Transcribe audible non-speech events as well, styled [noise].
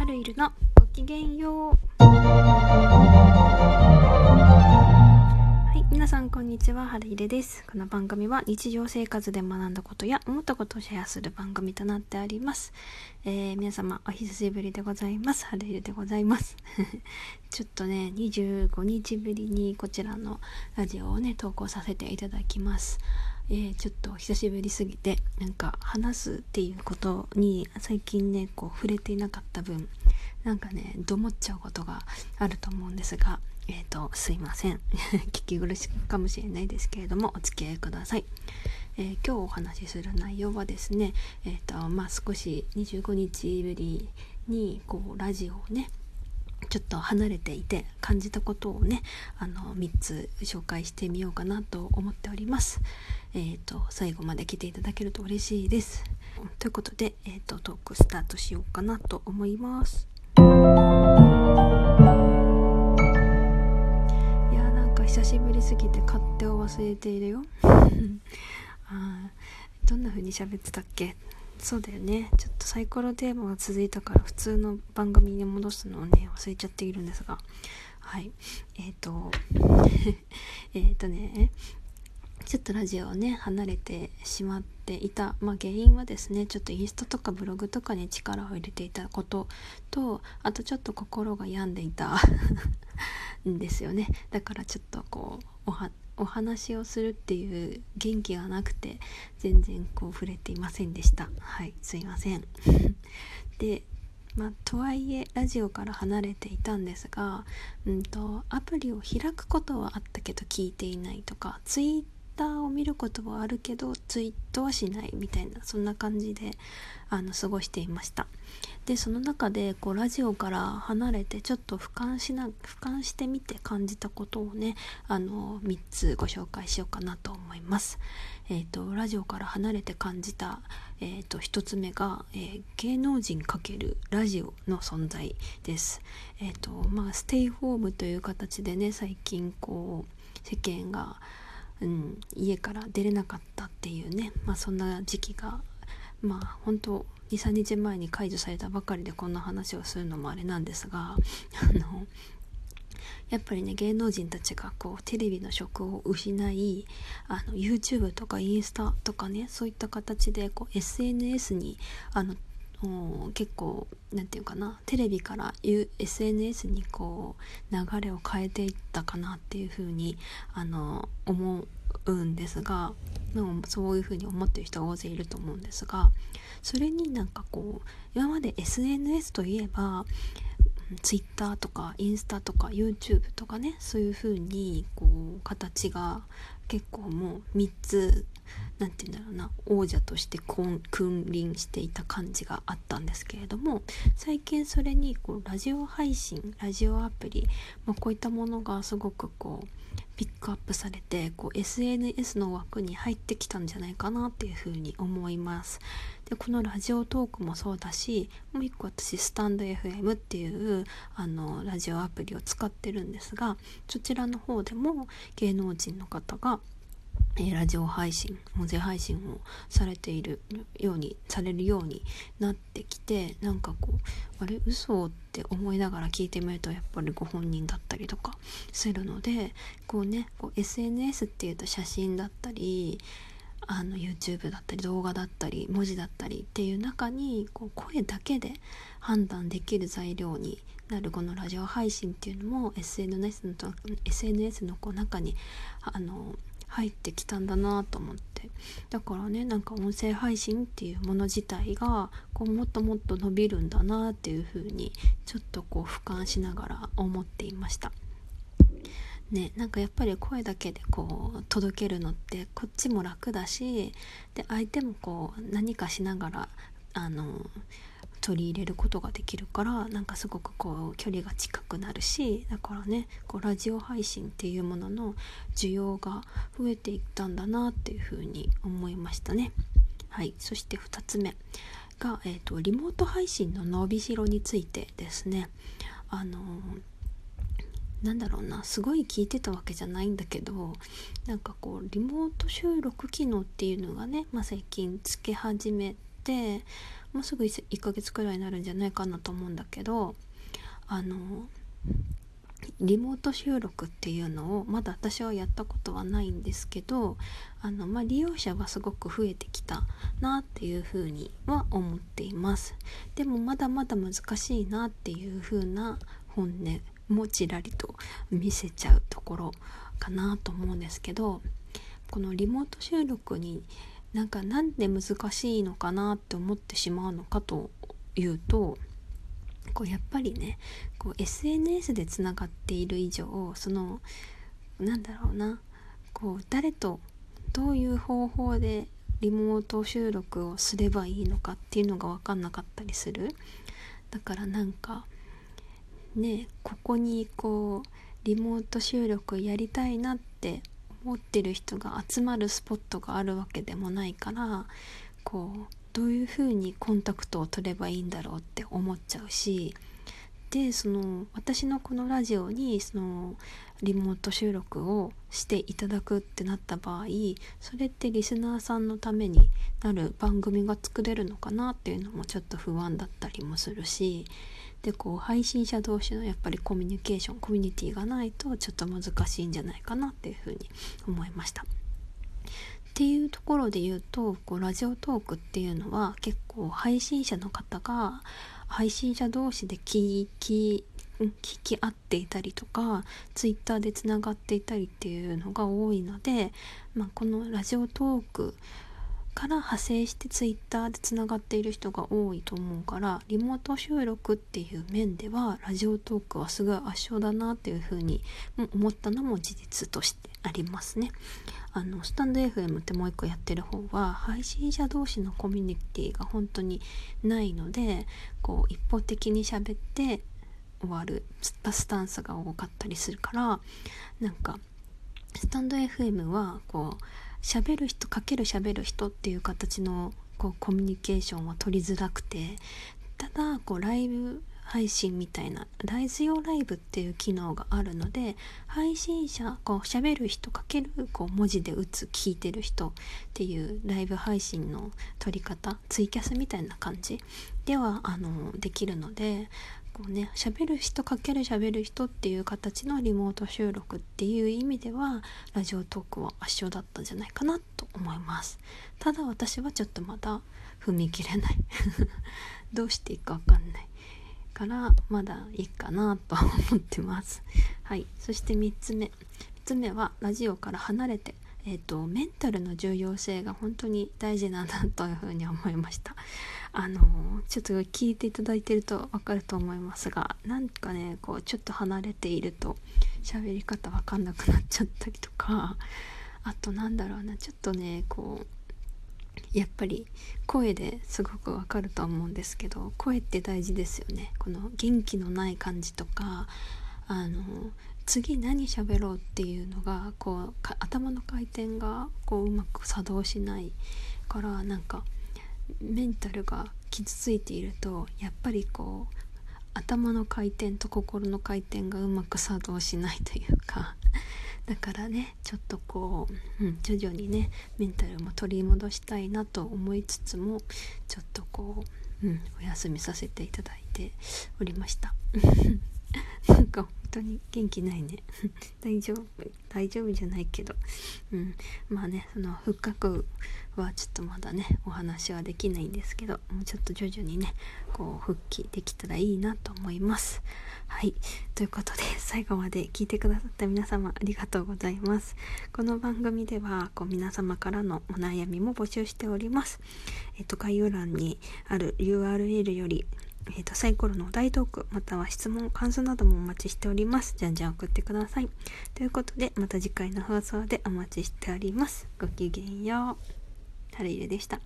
春いるの。ごきげんよう。はい皆さんこんにちは。春いるです。この番組は日常生活で学んだことや思ったことをシェアする番組となっております、えー、皆様お久しぶりでございます。春いるでございます。[laughs] ちょっとね25日ぶりにこちらのラジオをね投稿させていただきます。えー、ちょっと久しぶりすぎてなんか話すっていうことに最近ねこう触れていなかった分なんかねどもっちゃうことがあると思うんですがえっ、ー、とすいません [laughs] 聞き苦しいかもしれないですけれどもお付き合いください。えー、今日お話しする内容はですね、えーとまあ、少し25日ぶりにこうラジオをねちょっと離れていて感じたことをねあの3つ紹介してみようかなと思っております。えーと、最後まで来ていただけると嬉しいです。ということで、えーと、トークスタートしようかなと思います。いやーなんか久しぶりすぎて勝手を忘れているよ。[laughs] あどんな風に喋ってたっけ？そうだよね。ちょっとサイコロテーマが続いたから普通の番組に戻すのをね忘れちゃっているんですが。はい。えっ、[laughs] ー、とえっとねちょっとラジオをね離れてしまっていた、まあ、原因はですねちょっとインスタとかブログとかに力を入れていたこととあとちょっと心が病んでいた。ん [laughs] ですよね。だからちょっとこうおはお話をするっていう元気がなくて全然こう触れていませんでした。はいすいません。[laughs] でまあ、とはいえラジオから離れていたんですが、うんと、アプリを開くことはあったけど聞いていないとかツイッターを見ることはあるけどツイートはしないみたいなそんな感じであの過ごしていました。でその中でこうラジオから離れてちょっと俯瞰しな俯瞰してみて感じたことをねあの3つご紹介しようかなと思いますえっ、ー、とラジオから離れて感じたえーと、1つ目が、えー、芸能人×ラジオの存在です。えーとまあ、ステイホームという形でね最近こう世間がうん、家から出れなかったっていうね、まあ、そんな時期がまあ本当23日前に解除されたばかりでこんな話をするのもあれなんですがあのやっぱりね芸能人たちがこうテレビの職を失いあの YouTube とかインスタとかねそういった形でこう SNS にあの結構何て言うかなテレビから SNS にこう流れを変えていったかなっていうふうにあの思うんですがそういうふうに思ってる人が大勢いると思うんですがそれになんかこう今まで SNS といえば Twitter とかインスタとか YouTube とかねそういうふうにこう形が結構もう3つ何て言うんだろうな王者として君臨していた感じがあったんですけれども最近それにこうラジオ配信ラジオアプリ、まあ、こういったものがすごくこうピックアップされてこう SNS の枠に入ってきたんじゃないかなっていうふうに思います。でこのラジオトークもそうだしもう一個私スタンド FM っていうあのラジオアプリを使ってるんですがそちらの方でも芸能人の方がえラジオ配信音声配信をされているようにされるようになってきてなんかこうあれ？嘘って思いながら聞いてみるとやっぱりご本人だったりとかするのでこうねこう SNS っていうと写真だったりあの YouTube だったり動画だったり文字だったりっていう中にこう声だけで判断できる材料になるこのラジオ配信っていうのも SNS の SNS のこう中にあの入ってきたんだなと思ってだからねなんか音声配信っていうもの自体がこうもっともっと伸びるんだなっていう風にちょっとこう俯瞰しながら思っていました。ね、なんかやっぱり声だけでこう届けるのってこっちも楽だしで相手もこう何かしながらあの取り入れることができるからなんかすごくこう距離が近くなるしだからねこうラジオ配信っていうものの需要が増えていったんだなっていうふうに思いましたね。はい、そして2つ目が、えーと、リモート配信の伸びしろについてですね。あのなんだろうなすごい聞いてたわけじゃないんだけどなんかこうリモート収録機能っていうのがね、まあ、最近つけ始めてもうすぐ 1, 1ヶ月くらいになるんじゃないかなと思うんだけどあのリモート収録っていうのをまだ私はやったことはないんですけどあの、まあ、利用者がすごく増えてきたなっていうふうには思っています。でもまだまだ難しいなっていうふうな本音もちらりと見せちゃうところかなと思うんですけどこのリモート収録になんかなんで難しいのかなって思ってしまうのかというとこうやっぱりねこう SNS でつながっている以上そのなんだろうなこう誰とどういう方法でリモート収録をすればいいのかっていうのが分かんなかったりする。だからなんかねここにこうリモート収録やりたいなって思ってる人が集まるスポットがあるわけでもないからこうどういうふうにコンタクトを取ればいいんだろうって思っちゃうしでその私のこのラジオにそのリモート収録をしていただくってなった場合それってリスナーさんのためになる番組が作れるのかなっていうのもちょっと不安だったりもするしでこう配信者同士のやっぱりコミュニケーションコミュニティがないとちょっと難しいんじゃないかなっていうふうに思いました。っていうところで言うとこうラジオトークっていうのは結構配信者の方が配信者同士で聞き聞き合っていたりとかツイッターでつながっていたりっていうのが多いので、まあ、このラジオトークから派生してツイッターでつながっている人が多いと思うからリモート収録っていう面ではラジオトークはすごい圧勝だなっていうふうに思ったのも事実としてありますね。あのスタンド FM ってもう一個やってる方は配信者同士のコミュニティが本当にないのでこう一方的に喋って終わるスタンスが多かったりするからなんかスタンド FM はこう喋る人かける喋る人っていう形のこうコミュニケーションは取りづらくてただこうライブ配信みたいなライズ用ライブっていう機能があるので配信者こう喋る人かけるこう文字で打つ聞いてる人っていうライブ配信の撮り方ツイキャスみたいな感じではあのできるのでこうね喋る人かける喋る人っていう形のリモート収録っていう意味ではラジオトークは圧勝だったんじゃないかなと思います。ただ私はちょっとまだ踏み切れない。[laughs] どうしていいかわかんない。からまだいいかなと思ってます。はい。そして3つ目。3つ目はラジオから離れてえーと、メンタルの重要性が本当に大事なんだというふうに思いました。あのちょっと聞いていただいてると分かると思いますがなんかねこうちょっと離れていると喋り方分かんなくなっちゃったりとかあとなんだろうなちょっとねこうやっぱり声ですごくわかると思うんですけど声って大事ですよね。この元気のない感じとかあの次何喋ろうっていうのがこう頭の回転がこううまく作動しないからなんかメンタルが傷ついているとやっぱりこう頭の回転と心の回転がうまく作動しないというか [laughs] だからねちょっとこう、うん、徐々にねメンタルも取り戻したいなと思いつつもちょっとこう、うん、お休みさせていただいておりました。[laughs] なんか本当に元気ないね。[laughs] 大丈夫大丈夫じゃないけど。うん。まあねその復活はちょっとまだねお話はできないんですけどもうちょっと徐々にねこう復帰できたらいいなと思います。はい。ということで最後まで聞いてくださった皆様ありがとうございます。この番組ではこう皆様からのお悩みも募集しております。えっと概要欄にある URL よりえーと、サイコロの大トークまたは質問感想などもお待ちしております。じゃんじゃん送ってください。ということでまた次回の放送でお待ちしております。ごきげんよう。タレイルでした。